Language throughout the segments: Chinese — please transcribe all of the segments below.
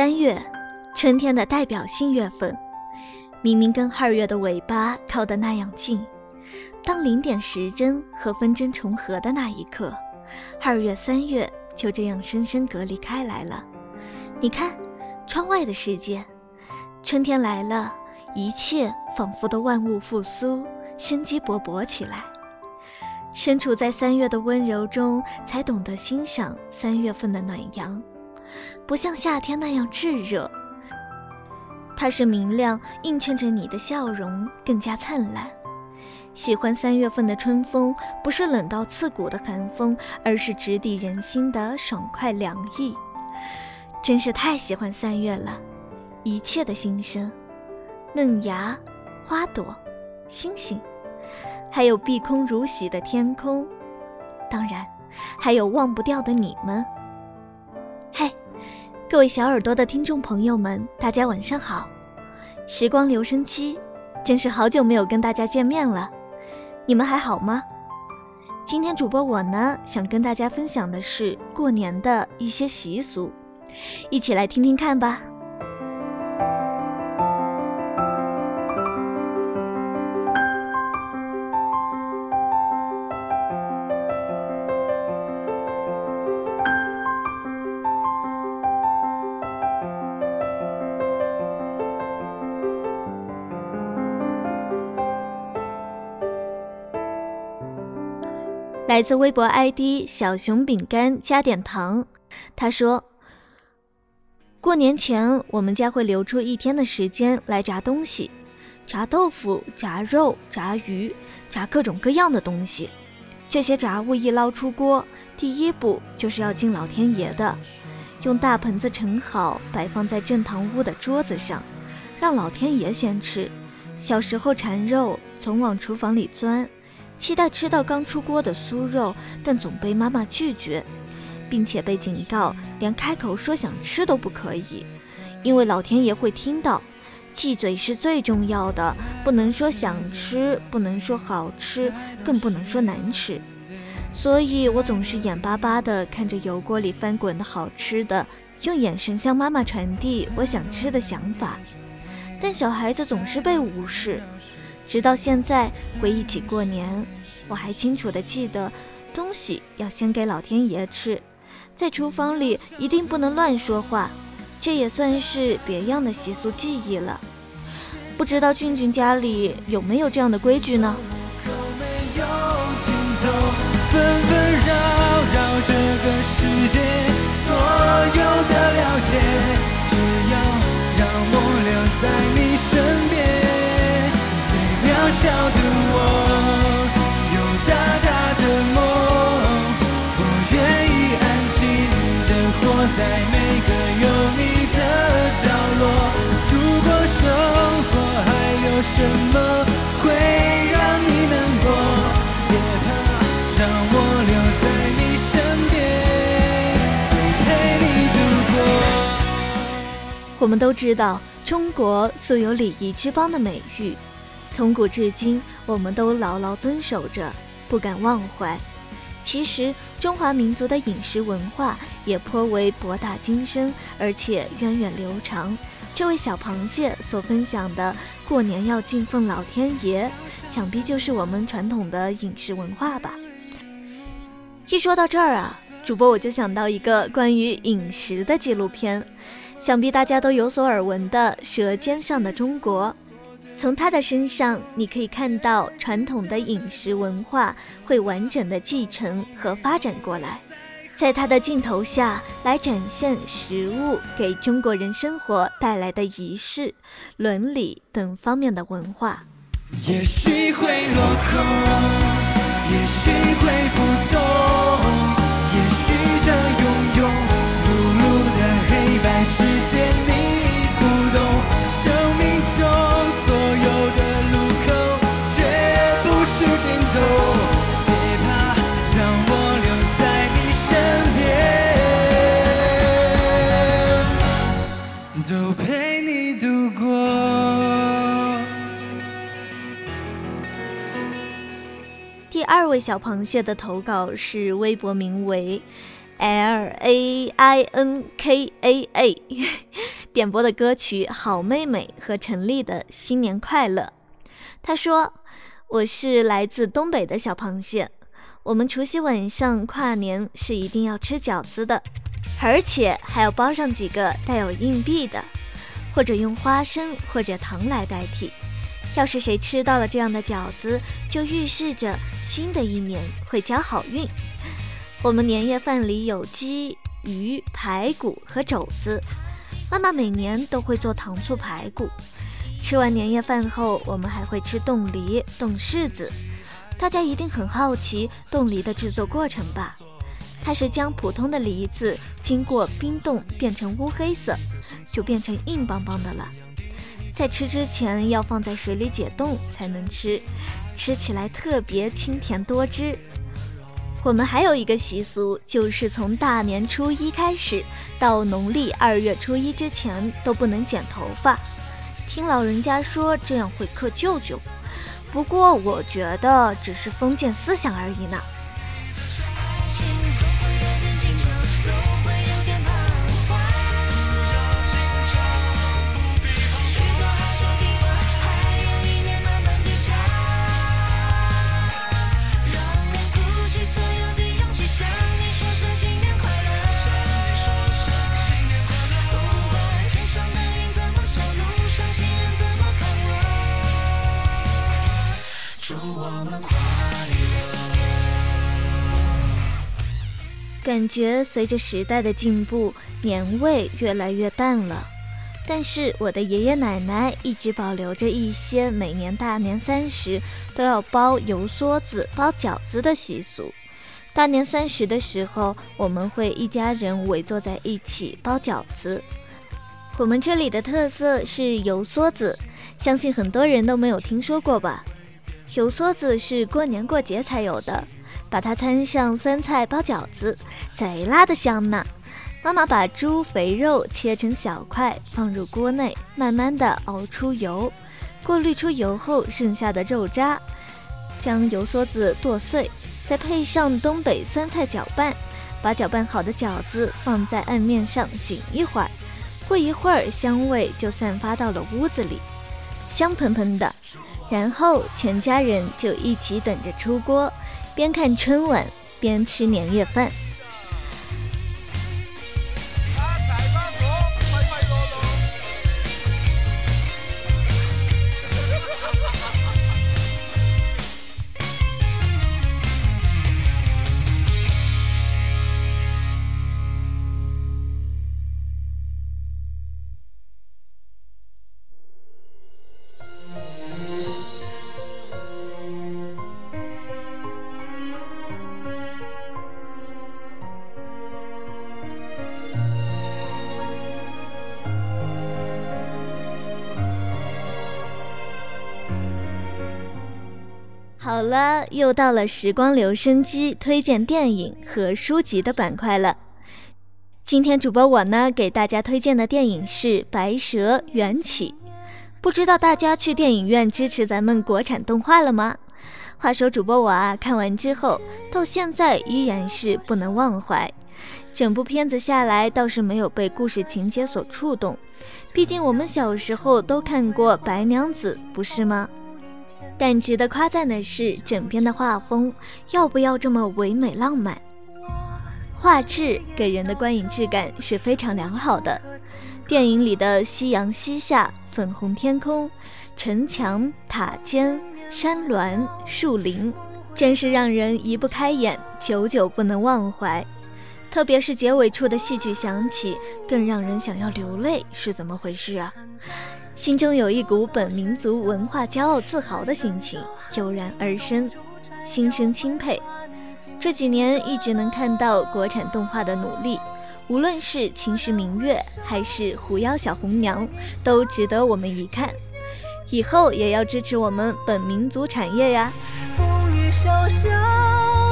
三月，春天的代表性月份，明明跟二月的尾巴靠得那样近，当零点时针和分针重合的那一刻，二月、三月就这样深深隔离开来了。你看，窗外的世界，春天来了，一切仿佛都万物复苏，生机勃勃起来。身处在三月的温柔中，才懂得欣赏三月份的暖阳。不像夏天那样炙热，它是明亮，映衬着你的笑容更加灿烂。喜欢三月份的春风，不是冷到刺骨的寒风，而是直抵人心的爽快凉意。真是太喜欢三月了，一切的新生，嫩芽、花朵、星星，还有碧空如洗的天空，当然，还有忘不掉的你们。嗨。各位小耳朵的听众朋友们，大家晚上好！时光留声机，真是好久没有跟大家见面了，你们还好吗？今天主播我呢，想跟大家分享的是过年的一些习俗，一起来听听看吧。来自微博 ID 小熊饼干加点糖，他说：“过年前我们家会留出一天的时间来炸东西，炸豆腐、炸肉、炸鱼、炸各种各样的东西。这些炸物一捞出锅，第一步就是要敬老天爷的，用大盆子盛好，摆放在正堂屋的桌子上，让老天爷先吃。小时候馋肉，总往厨房里钻。”期待吃到刚出锅的酥肉，但总被妈妈拒绝，并且被警告连开口说想吃都不可以，因为老天爷会听到。忌嘴是最重要的，不能说想吃，不能说好吃，更不能说难吃。所以我总是眼巴巴地看着油锅里翻滚的好吃的，用眼神向妈妈传递我想吃的想法。但小孩子总是被无视。直到现在，回忆起过年，我还清楚的记得，东西要先给老天爷吃，在厨房里一定不能乱说话，这也算是别样的习俗记忆了。不知道俊俊家里有没有这样的规矩呢？纷纷扰扰这个世界我们都知道，中国素有礼仪之邦的美誉。从古至今，我们都牢牢遵守着，不敢忘怀。其实，中华民族的饮食文化也颇为博大精深，而且源远流长。这位小螃蟹所分享的过年要敬奉老天爷，想必就是我们传统的饮食文化吧。一说到这儿啊，主播我就想到一个关于饮食的纪录片，想必大家都有所耳闻的《舌尖上的中国》。从他的身上，你可以看到传统的饮食文化会完整的继承和发展过来。在他的镜头下来展现食物给中国人生活带来的仪式、伦理等方面的文化。也许会落空，也许会不小螃蟹的投稿是微博名为 L A I N K A A，点播的歌曲《好妹妹》和陈粒的《新年快乐》。他说：“我是来自东北的小螃蟹，我们除夕晚上跨年是一定要吃饺子的，而且还要包上几个带有硬币的，或者用花生或者糖来代替。”要是谁吃到了这样的饺子，就预示着新的一年会交好运。我们年夜饭里有鸡、鱼、排骨和肘子，妈妈每年都会做糖醋排骨。吃完年夜饭后，我们还会吃冻梨、冻柿子。大家一定很好奇冻梨的制作过程吧？它是将普通的梨子经过冰冻变成乌黑色，就变成硬邦邦的了。在吃之前要放在水里解冻才能吃，吃起来特别清甜多汁。我们还有一个习俗，就是从大年初一开始到农历二月初一之前都不能剪头发，听老人家说这样会克舅舅。不过我觉得只是封建思想而已呢。感觉随着时代的进步，年味越来越淡了。但是我的爷爷奶奶一直保留着一些每年大年三十都要包油梭子、包饺子的习俗。大年三十的时候，我们会一家人围坐在一起包饺子。我们这里的特色是油梭子，相信很多人都没有听说过吧？油梭子是过年过节才有的。把它掺上酸菜包饺子，贼拉的香呢！妈妈把猪肥肉切成小块，放入锅内，慢慢的熬出油，过滤出油后剩下的肉渣，将油梭子剁碎，再配上东北酸菜搅拌，把搅拌好的饺子放在案面上醒一会儿，过一会儿香味就散发到了屋子里，香喷喷的，然后全家人就一起等着出锅。边看春晚边吃年夜饭。好了，又到了时光留声机推荐电影和书籍的板块了。今天主播我呢，给大家推荐的电影是《白蛇缘起》。不知道大家去电影院支持咱们国产动画了吗？话说主播我啊，看完之后到现在依然是不能忘怀。整部片子下来倒是没有被故事情节所触动，毕竟我们小时候都看过《白娘子》，不是吗？但值得夸赞的是，整片的画风要不要这么唯美浪漫？画质给人的观影质感是非常良好的。电影里的夕阳西下、粉红天空、城墙、塔尖、山峦、树林，真是让人移不开眼，久久不能忘怀。特别是结尾处的戏曲响起，更让人想要流泪，是怎么回事啊？心中有一股本民族文化骄傲自豪的心情油然而生，心生钦佩。这几年一直能看到国产动画的努力，无论是《秦时明月》还是《狐妖小红娘》，都值得我们一看。以后也要支持我们本民族产业呀！风雨潇潇。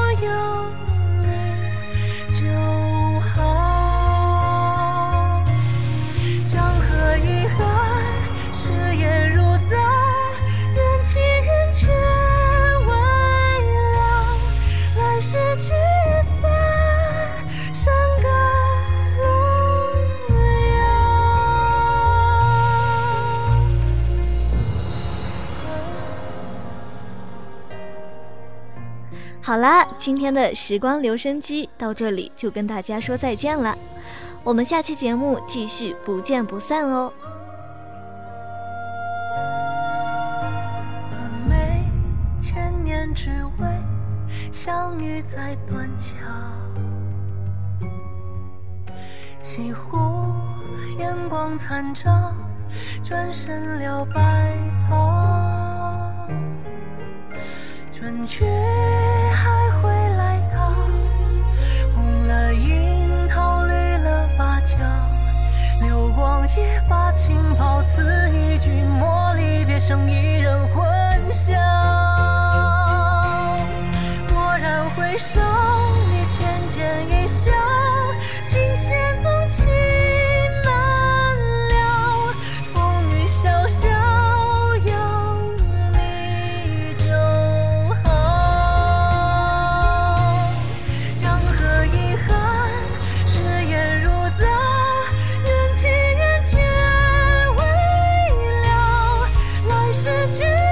好啦，今天的时光留声机到这里就跟大家说再见了，我们下期节目继续不见不散哦。只为相遇在断桥，西湖阳光残照，转身了白袍，春去还会来到，红了樱桃，绿了芭蕉，流光一把清泡，此一君莫离，别生一人，魂香。蓦然回首。去。